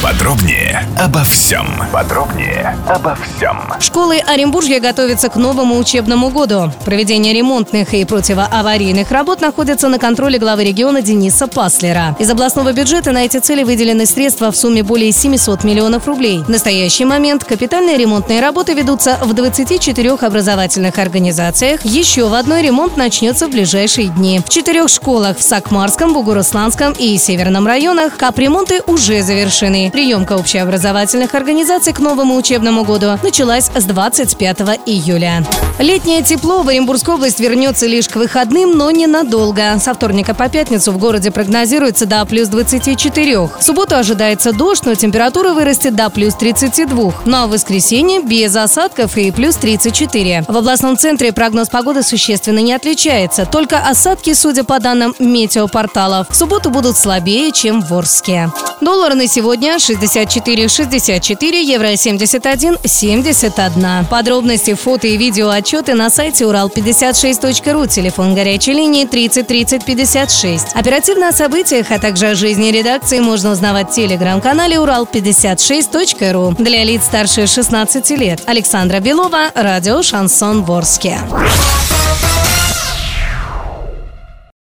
Подробнее обо всем. Подробнее обо всем. Школы Оренбуржья готовятся к новому учебному году. Проведение ремонтных и противоаварийных работ находится на контроле главы региона Дениса Паслера. Из областного бюджета на эти цели выделены средства в сумме более 700 миллионов рублей. В настоящий момент капитальные ремонтные работы ведутся в 24 образовательных организациях. Еще в одной ремонт начнется в ближайшие дни. В четырех школах в Сакмарском, Бугурусланском и Северном районах капремонты уже завершены. Приемка общеобразовательных организаций к новому учебному году началась с 25 июля. Летнее тепло в Оренбургскую область вернется лишь к выходным, но ненадолго. Со вторника по пятницу в городе прогнозируется до плюс 24. В субботу ожидается дождь, но температура вырастет до плюс 32. Ну а в воскресенье без осадков и плюс 34. В областном центре прогноз погоды существенно не отличается. Только осадки, судя по данным метеопорталов, в субботу будут слабее, чем в Орске. Доллар на сегодня 64,64, евро 71,71. Подробности, фото и видео отчеты на сайте урал56.ру, телефон горячей линии 30 30 56. Оперативно о событиях, а также о жизни редакции можно узнавать в телеграм-канале урал56.ру. Для лиц старше 16 лет. Александра Белова, радио «Шансон Ворске».